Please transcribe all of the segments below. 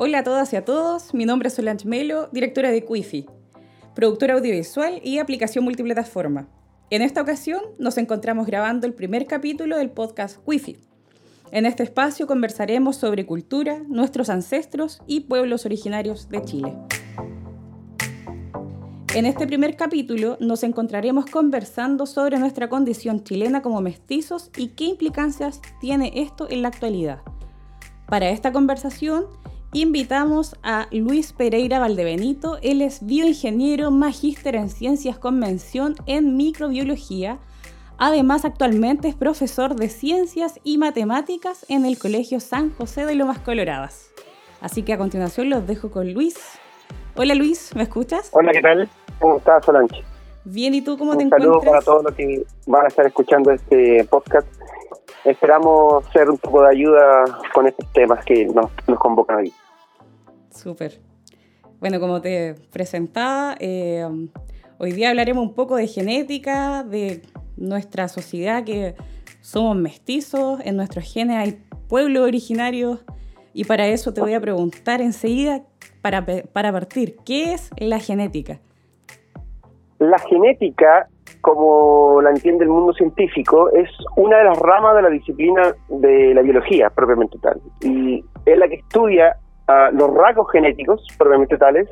Hola a todas y a todos, mi nombre es Solange Melo, directora de Quifi, productora audiovisual y aplicación multiplataforma. En esta ocasión nos encontramos grabando el primer capítulo del podcast Quifi. En este espacio conversaremos sobre cultura, nuestros ancestros y pueblos originarios de Chile. En este primer capítulo nos encontraremos conversando sobre nuestra condición chilena como mestizos y qué implicancias tiene esto en la actualidad. Para esta conversación invitamos a Luis Pereira Valdebenito. Él es bioingeniero, magíster en ciencias con mención en microbiología. Además, actualmente es profesor de ciencias y matemáticas en el Colegio San José de Lomas Coloradas. Así que a continuación los dejo con Luis. Hola Luis, ¿me escuchas? Hola, ¿qué tal? ¿Cómo estás, Solange? Bien, ¿y tú cómo Un te saludo encuentras? para todos los que van a estar escuchando este podcast. Esperamos ser un poco de ayuda con estos temas que nos, nos convocan hoy. Súper. Bueno, como te presentaba, eh, hoy día hablaremos un poco de genética, de nuestra sociedad, que somos mestizos, en nuestros genes hay pueblos originarios, y para eso te voy a preguntar enseguida, para, para partir, ¿qué es la genética? La genética, como la entiende el mundo científico, es una de las ramas de la disciplina de la biología propiamente tal. Y es la que estudia ah, los rasgos genéticos propiamente tales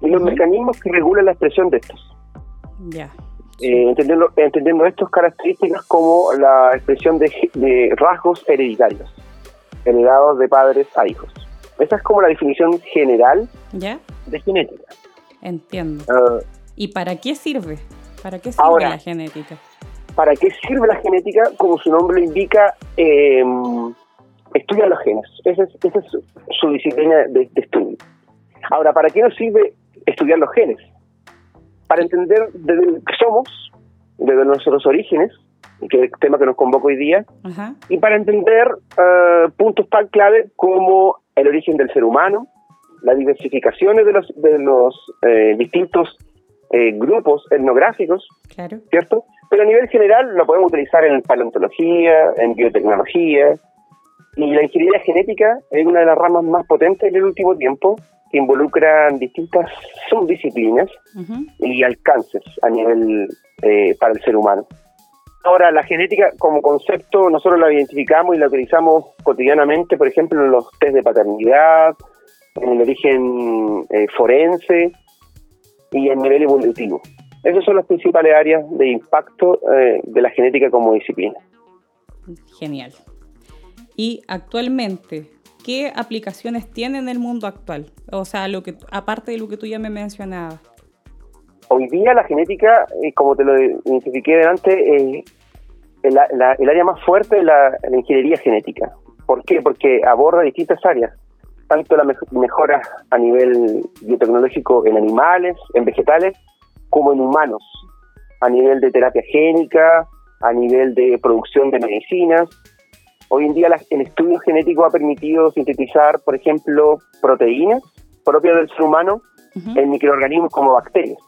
y los Ujú. mecanismos que regulan la expresión de estos. Ya. Eh, entendiendo, entendiendo estas características como la expresión de, de rasgos hereditarios, heredados de padres a hijos. Esa es como la definición general ¿Ya? de genética. Entiendo. Ah, ¿Y para qué sirve? ¿Para qué sirve Ahora. la genética? ¿Para qué sirve la genética? Como su nombre lo indica, eh, estudia los genes. Esa es, esa es su, su disciplina de, de estudio. Ahora, ¿para qué nos sirve estudiar los genes? Para entender desde el que somos, desde nuestros orígenes, que es el tema que nos convoca hoy día, Ajá. y para entender eh, puntos tan clave como el origen del ser humano, las diversificaciones de los, de los eh, distintos eh, grupos etnográficos, Claro. ¿cierto? Pero a nivel general lo podemos utilizar en paleontología, en biotecnología, y la ingeniería genética es una de las ramas más potentes del último tiempo, que involucran distintas subdisciplinas Ujú. y alcances a nivel eh, para el ser humano. Ahora, la genética como concepto nosotros la identificamos y la utilizamos cotidianamente, por ejemplo, en los test de paternidad, en el origen eh, forense y en nivel evolutivo. Esas son las principales áreas de impacto eh, de la genética como disciplina. Genial. Y actualmente, ¿qué aplicaciones tiene en el mundo actual? O sea, lo que aparte de lo que tú ya me mencionabas. Hoy día la genética, eh, como te lo identifiqué delante, eh, el, la- el área más fuerte es la, la ingeniería genética. ¿Por qué? Porque aborda distintas áreas, tanto la mej- mejora a nivel biotecnológico en animales, en vegetales, como en humanos, a nivel de terapia génica, a nivel de producción de medicinas. Hoy en día el estudio genético ha permitido sintetizar, por ejemplo, proteínas propias del ser humano Ujú. en microorganismos como bacterias.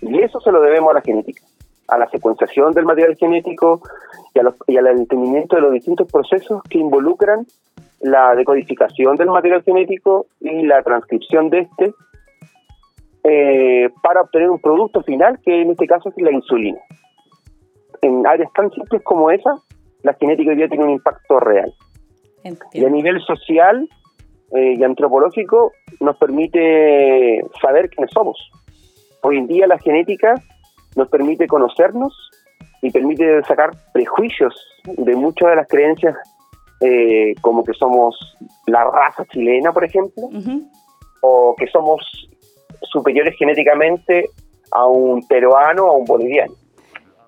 Y eso se lo debemos a la genética, a la secuenciación del material genético y, a los- y al entendimiento de los distintos procesos que involucran la decodificación del material genético y la transcripción de este eh, para obtener un producto final que en este caso es la insulina. En áreas tan simples como esa, la genética hoy día tiene un impacto real. Y a nivel social eh, y antropológico nos permite saber quiénes somos. Hoy en día la genética nos permite conocernos y permite sacar prejuicios de muchas de las creencias eh, como que somos la raza chilena, por ejemplo, Ujú. o que somos superiores genéticamente a un peruano o a un boliviano.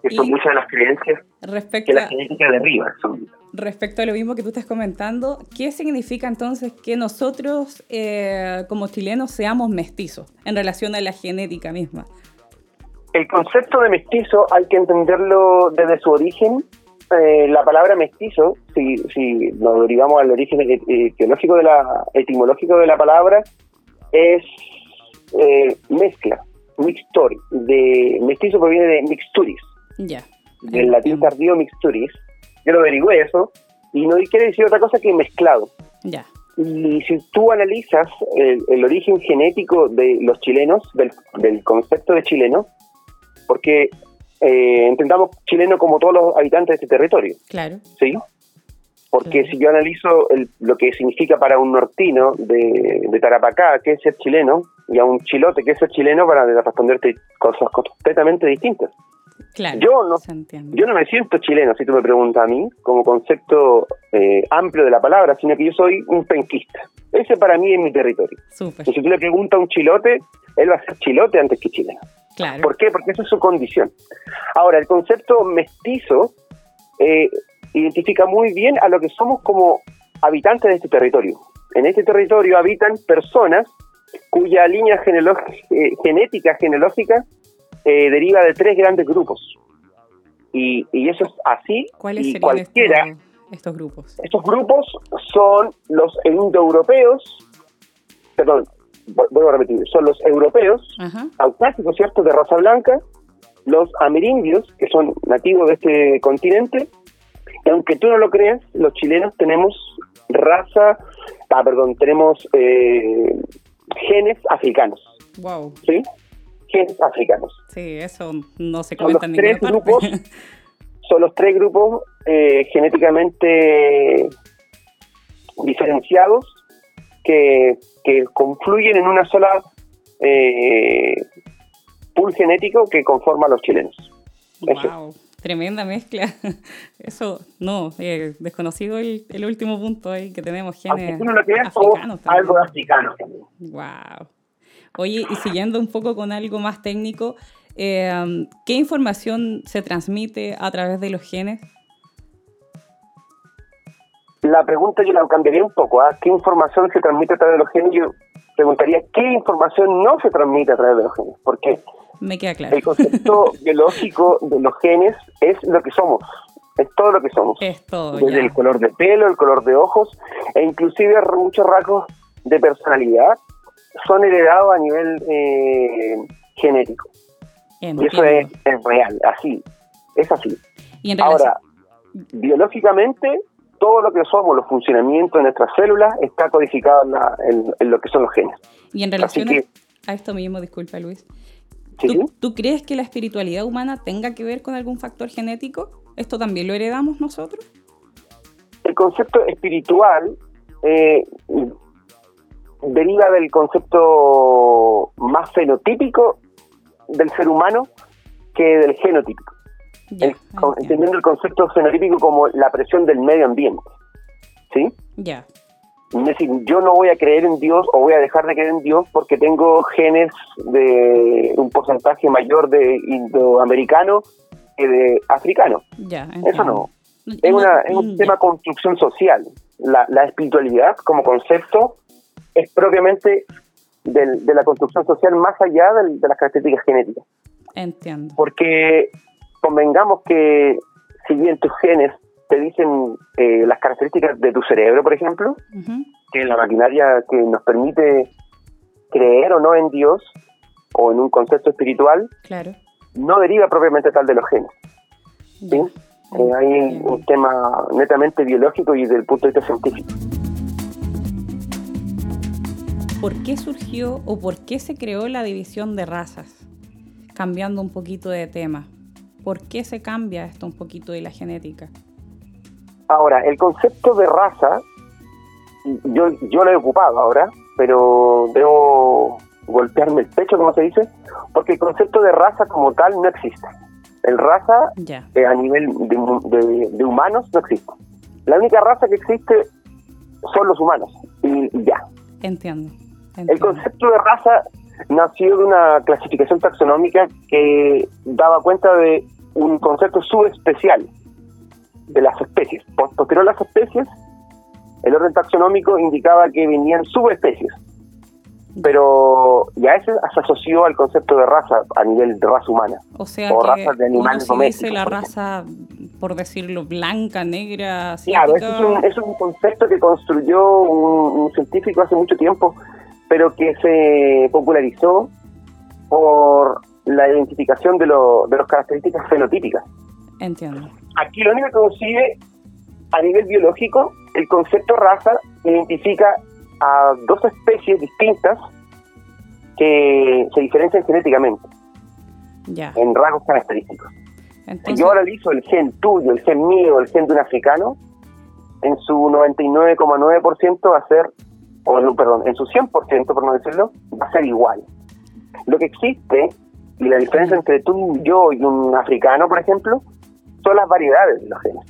Que son muchas de las creencias que Respecto la a, genética derriba. Son- respecto a lo mismo que tú estás comentando, ¿qué significa entonces que nosotros eh, como chilenos seamos mestizos en relación a la genética misma? El concepto de mestizo hay que entenderlo desde su origen. Eh, la palabra mestizo, si, si nos derivamos al origen et- etiológico de la, etimológico de la palabra, es eh, mezcla, mixtori. De, mestizo proviene de mixturis, Ya. del latín tardío mixturis. Yo lo averigüé eso, y no quiere decir otra cosa que mezclado. Ya. Y si tú analizas el, origen genético de los chilenos, del, concepto de chileno, porque eh, entendamos chileno como todos los habitantes de este territorio. Claro. ¿Sí? Porque si yo analizo lo que significa para un nortino de, de, Tarapacá, que es ser chileno, y a un chilote, que es ser chileno, para responderte cosas completamente distintas. Claro, yo, no, yo no me siento chileno, si tú me preguntas a mí, como concepto eh, amplio de la palabra, sino que yo soy un penquista. Ese para mí es mi territorio. Y si tú le preguntas a un chilote, él va a ser chilote antes que chileno. Claro. ¿Por qué? Porque esa es su condición. Ahora, el concepto mestizo eh, identifica muy bien a lo que somos como habitantes de este territorio. En este territorio habitan personas cuya línea eh, genética genealógica eh, deriva de tres grandes grupos. Y, eso es así. ¿Cuáles y serían cualquiera, estos, grupos? Estos grupos son los indoeuropeos, perdón, vuelvo a repetir, son los europeos, caucásicos, ¿cierto?, de raza blanca, los amerindios, que son nativos de este continente, y aunque tú no lo creas, los chilenos tenemos raza, ah, perdón, tenemos eh, genes africanos. Wow. ¿Sí? genes africanos. Sí, eso no se comenta en tres grupos, Son los tres grupos eh, genéticamente diferenciados que, confluyen en una sola eh, pool genético que conforma a los chilenos. Wow, tremenda mezcla. Eso, no, eh, desconocido el, último punto ahí que tenemos genes africanos algo africano también. Wow. Oye, y siguiendo un poco con algo más técnico, eh, ¿qué información se transmite a través de los genes? La pregunta yo la cambiaría un poco. ¿ah? ¿Qué información se transmite a través de los genes? Yo preguntaría, ¿qué información no se transmite a través de los genes? Porque Me queda claro. el concepto biológico de los genes es lo que somos. Es todo lo que somos. Es todo, Desde el color de pelo, el color de ojos, e inclusive muchos rasgos de personalidad son heredados a nivel eh, genético. Y eso es, real, así, es así. Ahora, biológicamente, todo lo que somos, los funcionamientos de nuestras células, está codificado en, lo que son los genes. Y en relación a esto mismo, disculpa Luis, ¿tú, crees que la espiritualidad humana tenga que ver con algún factor genético? ¿Esto también lo heredamos nosotros? El concepto espiritual eh, deriva del concepto más fenotípico del ser humano que del genotípico. Entendiendo el concepto fenotípico como la presión del medio ambiente. ¿Sí? Ya. Es decir, yo no voy a creer en Dios o voy a dejar de creer en Dios porque tengo genes de un porcentaje mayor de indoamericano que de africano. Ya, Eso no. Es, una, es un tema de construcción social. La, la espiritualidad como concepto es propiamente de la construcción social más allá de, las características genéticas. Entiendo. Porque convengamos que si bien tus genes te dicen eh, las características de tu cerebro, por ejemplo, que es la maquinaria que nos permite creer o no en Dios o en un concepto espiritual, claro. no deriva propiamente tal de los genes. ¿sí? Eh, hay un tema netamente biológico y desde el punto de vista científico. ¿Por qué surgió o por qué se creó la división de razas? Cambiando un poquito de tema. ¿Por qué se cambia esto un poquito de la genética? Ahora, el concepto de raza, yo, yo lo he ocupado ahora, pero debo golpearme el pecho, como se dice, porque el concepto de raza como tal no existe. El raza eh, a nivel de, de, humanos no existe. La única raza que existe son los humanos y ya. Entiendo. El concepto de raza nació de una clasificación taxonómica que daba cuenta de un concepto subespecial de las especies. Posterior a las especies, el orden taxonómico indicaba que venían subespecies, pero ya ese se asoció al concepto de raza a nivel de raza humana. O sea, que de animales dice la raza, por decirlo, blanca, negra, Claro, eso es, un, concepto que construyó un científico hace mucho tiempo pero que se popularizó por la identificación de, de las características fenotípicas. Entiendo. Aquí lo único que consigue a nivel biológico, el concepto raza identifica a dos especies distintas que se diferencian genéticamente Ya. en rasgos característicos. Si Entonces, yo analizo el gen tuyo, el gen mío, el gen de un africano, en su 99,9% va a ser, o no, perdón, en su 100%, por no decirlo, va a ser igual. Lo que existe, y la diferencia entre tú, yo y un africano, por ejemplo, son las variedades de los genes.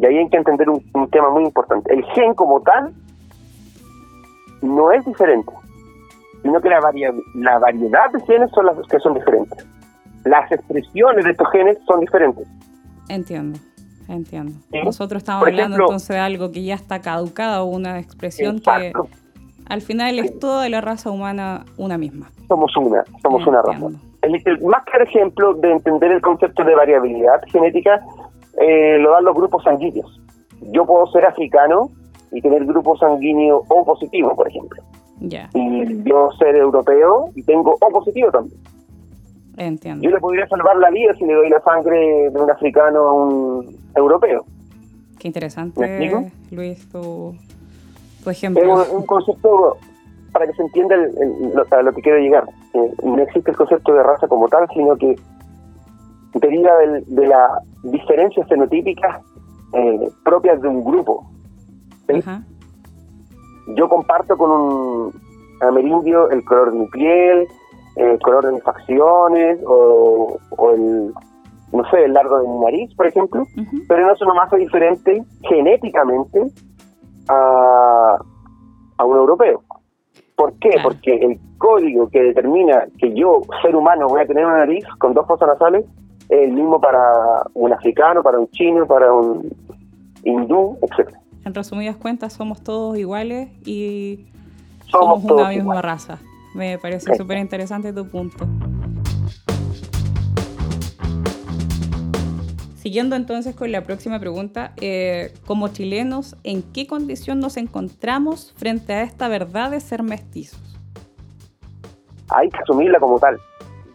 Y ahí hay que entender un, un tema muy importante. El gen como tal no es diferente, sino que la, varia- la variedad de genes son las que son diferentes. Las expresiones de estos genes son diferentes. entiendo, entiendo. ¿Sí? Nosotros estamos Por hablando ejemplo- entonces de algo que ya está caducado, una expresión Exacto. que al final es toda la raza humana una misma. somos una, somos una raza. El, el más claro ejemplo de entender el concepto de variabilidad genética eh, lo dan los grupos sanguíneos. Yo puedo ser africano y tener grupo sanguíneo O positivo, por ejemplo. Ya, Y yo ser europeo y tengo O positivo también. Yo entiendo. le podría salvar la vida si le doy la sangre de un africano a un europeo. Qué ¿Me interesante? Luis, tu, tu Es ejemplo. un, un concepto para que se entienda el- el- lo- a lo que quiero llegar. Eh, no existe el concepto de raza como tal, sino que deriva del- de las diferencias fenotípicas eh, propias de un grupo. ¿sí? Ajá, Yo comparto con un amerindio el color de mi piel, el color de mis facciones o, o el, no sé, el largo de mi nariz, por ejemplo pero no me hace diferente genéticamente a, a un europeo. ¿Por qué? Claro. Porque el código que determina que yo, ser humano, voy a tener una nariz con dos fosas nasales es el mismo para un africano, para un chino, para un hindú, etc. En resumidas cuentas, somos todos iguales y Somos somos, una misma iguales. raza. Me parece súper interesante tu punto. Siguiendo entonces con la próxima pregunta, eh, como chilenos, ¿en qué condición nos encontramos frente a esta verdad de ser mestizos? Hay que asumirla como tal.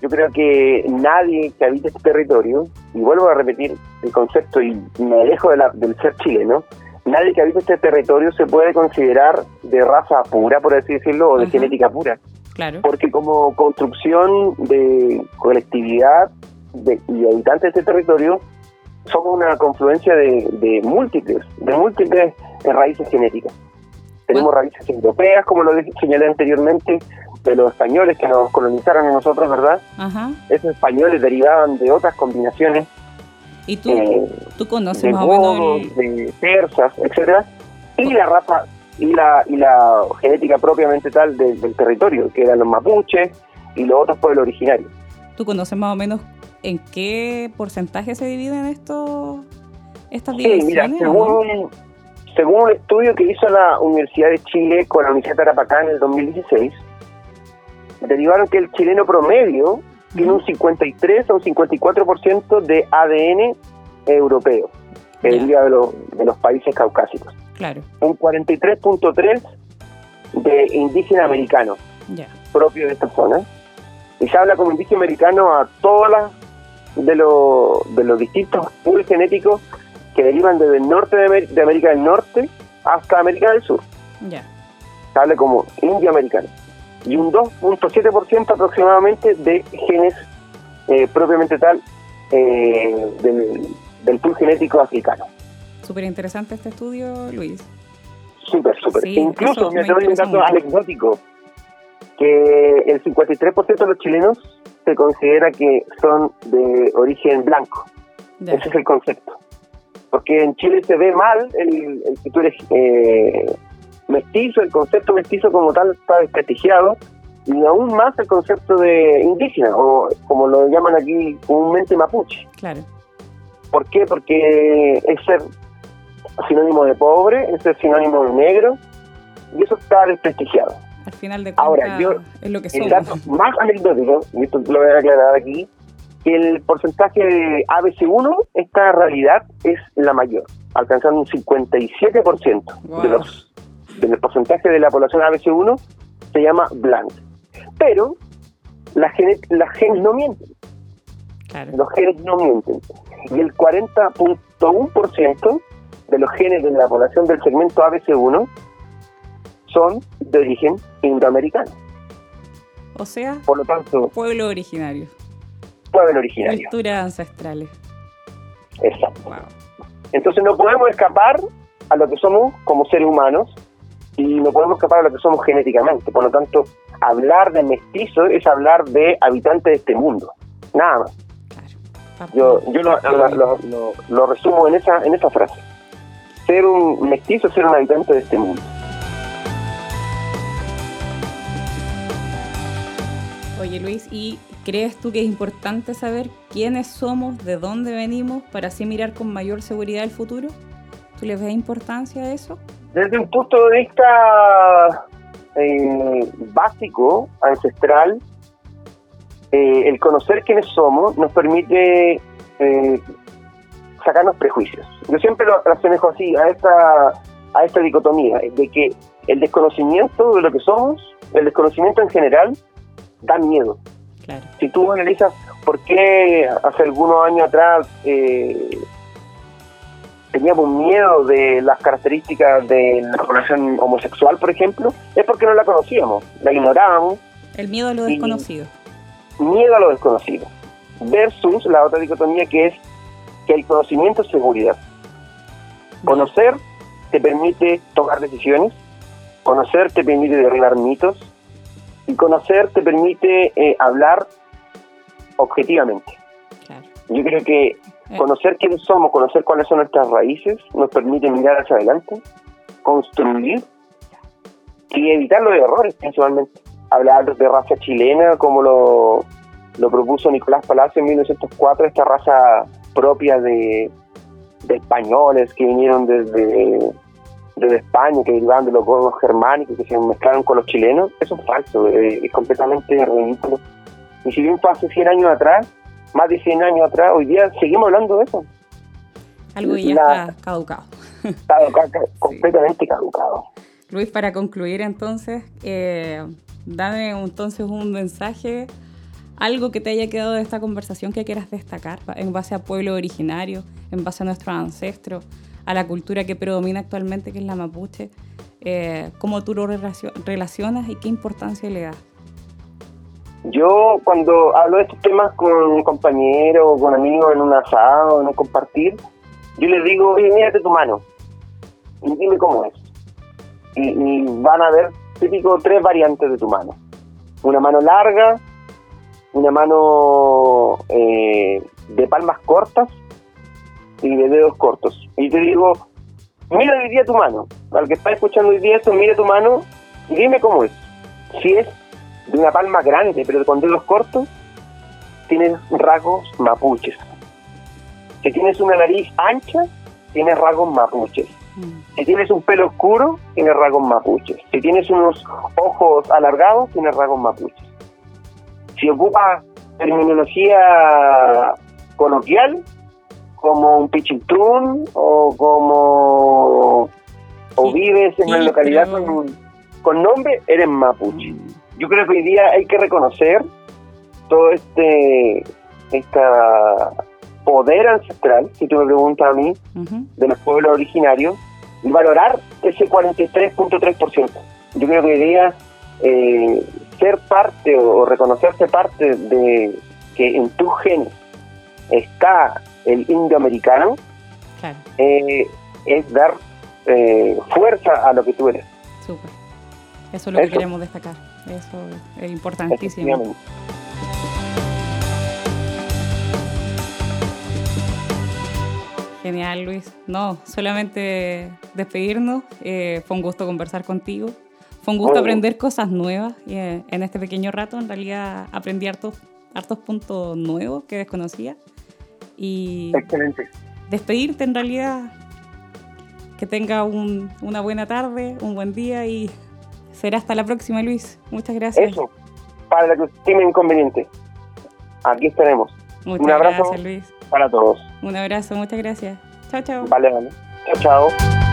Yo creo que nadie que habite este territorio, y vuelvo a repetir el concepto y me alejo de la- del ser chileno, nadie que habite este territorio se puede considerar de raza pura, por así decirlo, o de Ajá. genética pura. Claro, Porque como construcción de colectividad de- y habitantes de este territorio, somos una confluencia de, de múltiples, de múltiples raíces genéticas. Tenemos Bueno. raíces europeas, como lo señalé anteriormente, de los españoles que nos colonizaron a nosotros, ¿verdad? ajá. Esos españoles derivaban de otras combinaciones ¿Y tú, eh, tú conoces de más o menos el- de persas, etcétera, y la raza y la y la genética propiamente tal de- del territorio, que eran los mapuches y los otros pueblos originarios. tú conoces más o menos en qué porcentaje se dividen estos estas Sí, mira, divisiones? o no? según, según un estudio que hizo la Universidad de Chile con la Universidad de Tarapacá en el 2016, derivaron que el chileno promedio tiene un 53 o un 54% de ADN europeo, que deriva de, los- de los países caucásicos. Claro, Un 43.3 de indígena americano, propio de esta zona. Y se habla como indígena americano a todas las de, los de los distintos pools genéticos que derivan desde el norte de, Amer- de América del Norte hasta América del Sur. Ya, Se habla como indio americano. Y un 2.7% aproximadamente de genes eh, propiamente tal eh, del, del pool genético africano. Súper interesante este estudio, Luis. Súper, súper. Sí, Incluso me me doy un dato anecdótico, que el 53% de los chilenos se considera que son de origen blanco. Ese es el concepto. Porque en Chile se ve mal el, el que tú eres eh, mestizo, el concepto mestizo como tal está desprestigiado, y aún más el concepto de indígena, o como lo llaman aquí comúnmente mapuche. claro. ¿Por qué? Porque es ser sinónimo de pobre, es ser sinónimo de negro, y eso está desprestigiado. Al final de cuentas Ahora, yo- es lo que El dato más anecdótico, y esto lo voy a aclarar aquí, que el porcentaje de ABC1, esta realidad es la mayor, alcanzando un 57% Wow. de los, del porcentaje de la población ABC1 se llama blanca. Pero las genes, las genes no mienten, Claro, los genes no mienten. Y el 40.1% de los genes de la población del segmento ABC1 son de origen indoamericano. O sea, Por lo tanto, pueblo originario, pueblo originario. culturas ancestrales. Exacto. Wow. Entonces no podemos escapar a lo que somos como seres humanos y no podemos escapar a lo que somos genéticamente. Por lo tanto, hablar de mestizo es hablar de habitantes de este mundo. Nada más. Claro. Yo, yo lo- lo- lo resumo en esa, en esa frase. Ser un mestizo es ser un habitante de este mundo. Oye Luis, ¿y crees tú que es importante saber quiénes somos, de dónde venimos, para así mirar con mayor seguridad el futuro? ¿Tú le ves importancia a eso? Desde un punto de vista eh, básico, ancestral, eh, el conocer quiénes somos nos permite eh, sacarnos prejuicios. Yo siempre lo asemejo así, a esta, a esta dicotomía, de que el desconocimiento de lo que somos, el desconocimiento en general, da miedo. Claro. si tú analizas por qué hace algunos años atrás eh, teníamos miedo de las características de la población homosexual, por ejemplo, es porque no la conocíamos, la ignorábamos, El miedo a lo desconocido. miedo a lo desconocido, versus la otra dicotomía que es que el conocimiento es seguridad. Conocer te permite tomar decisiones, conocer te permite derribar mitos y conocer te permite eh, hablar objetivamente. Claro. Yo creo que Eh, conocer quiénes somos, conocer cuáles son nuestras raíces, nos permite mirar hacia adelante, construir y evitar los errores principalmente. Hablar de raza chilena, como lo, lo propuso Nicolás Palacio en 1904, esta raza propia de, de españoles que vinieron desde, desde España, que derivaban de los godos germánicos, que se mezclaron con los chilenos, eso es falso, eh, es completamente ridículo. Y si bien fue hace 100 años atrás, más de 100 años atrás, hoy día seguimos hablando de eso. algo ya la- está caducado. Está completamente caducado. Luis, para concluir entonces, eh, dame entonces un mensaje, algo que te haya quedado de esta conversación que quieras destacar en base a pueblo originario, en base a nuestros ancestros, a la cultura que predomina actualmente, que es la mapuche, eh, cómo tú lo relacio- relacionas y qué importancia le das. Yo cuando hablo de estos temas con un compañero con amigos en un asado, en un compartir, yo les digo, oye, mírate tu mano y dime cómo es. Y, y van a ver típico tres variantes de tu mano. Una mano larga, una mano eh, de palmas cortas y de dedos cortos. Y te digo, mira hoy día tu mano. Al que está escuchando hoy día esto, mira tu mano y dime cómo es. Si es de una palma grande, pero con dedos cortos, tienes rasgos mapuches. Si tienes una nariz ancha, tienes rasgos mapuches. Mm, Si tienes un pelo oscuro, tienes rasgos mapuches. Si tienes unos ojos alargados, tienes rasgos mapuches. Si ocupas terminología coloquial, como un pichintún o como o Sí, vives en una sí, localidad pero- con, con nombre, eres mapuche. mm, Yo creo que hoy día hay que reconocer todo este esta poder ancestral, si tú me preguntas a mí, de los pueblos originarios y valorar ese 43.3%. Yo creo que hoy día eh, ser parte o, reconocerse parte de que en tus genes está el indioamericano Claro, eh, es dar eh, fuerza a lo que tú eres. súper. Eso es lo que queremos destacar. Eso es importantísimo. Genial, Luis. No, solamente despedirnos. Eh, fue un gusto conversar contigo. Fue un gusto Bueno. aprender cosas nuevas y, eh, en este pequeño rato. En realidad aprendí hartos, hartos puntos nuevos que desconocía. Y Excelente. despedirte en realidad. Que tenga un- una buena tarde, un buen día y será hasta la próxima, Luis. Muchas gracias. Eso, para lo que estime inconveniente. Aquí estaremos. Muchas un abrazo. gracias, Luis. Para todos. Un abrazo, muchas gracias. Chao, chao. Vale, vale. Chao, chao.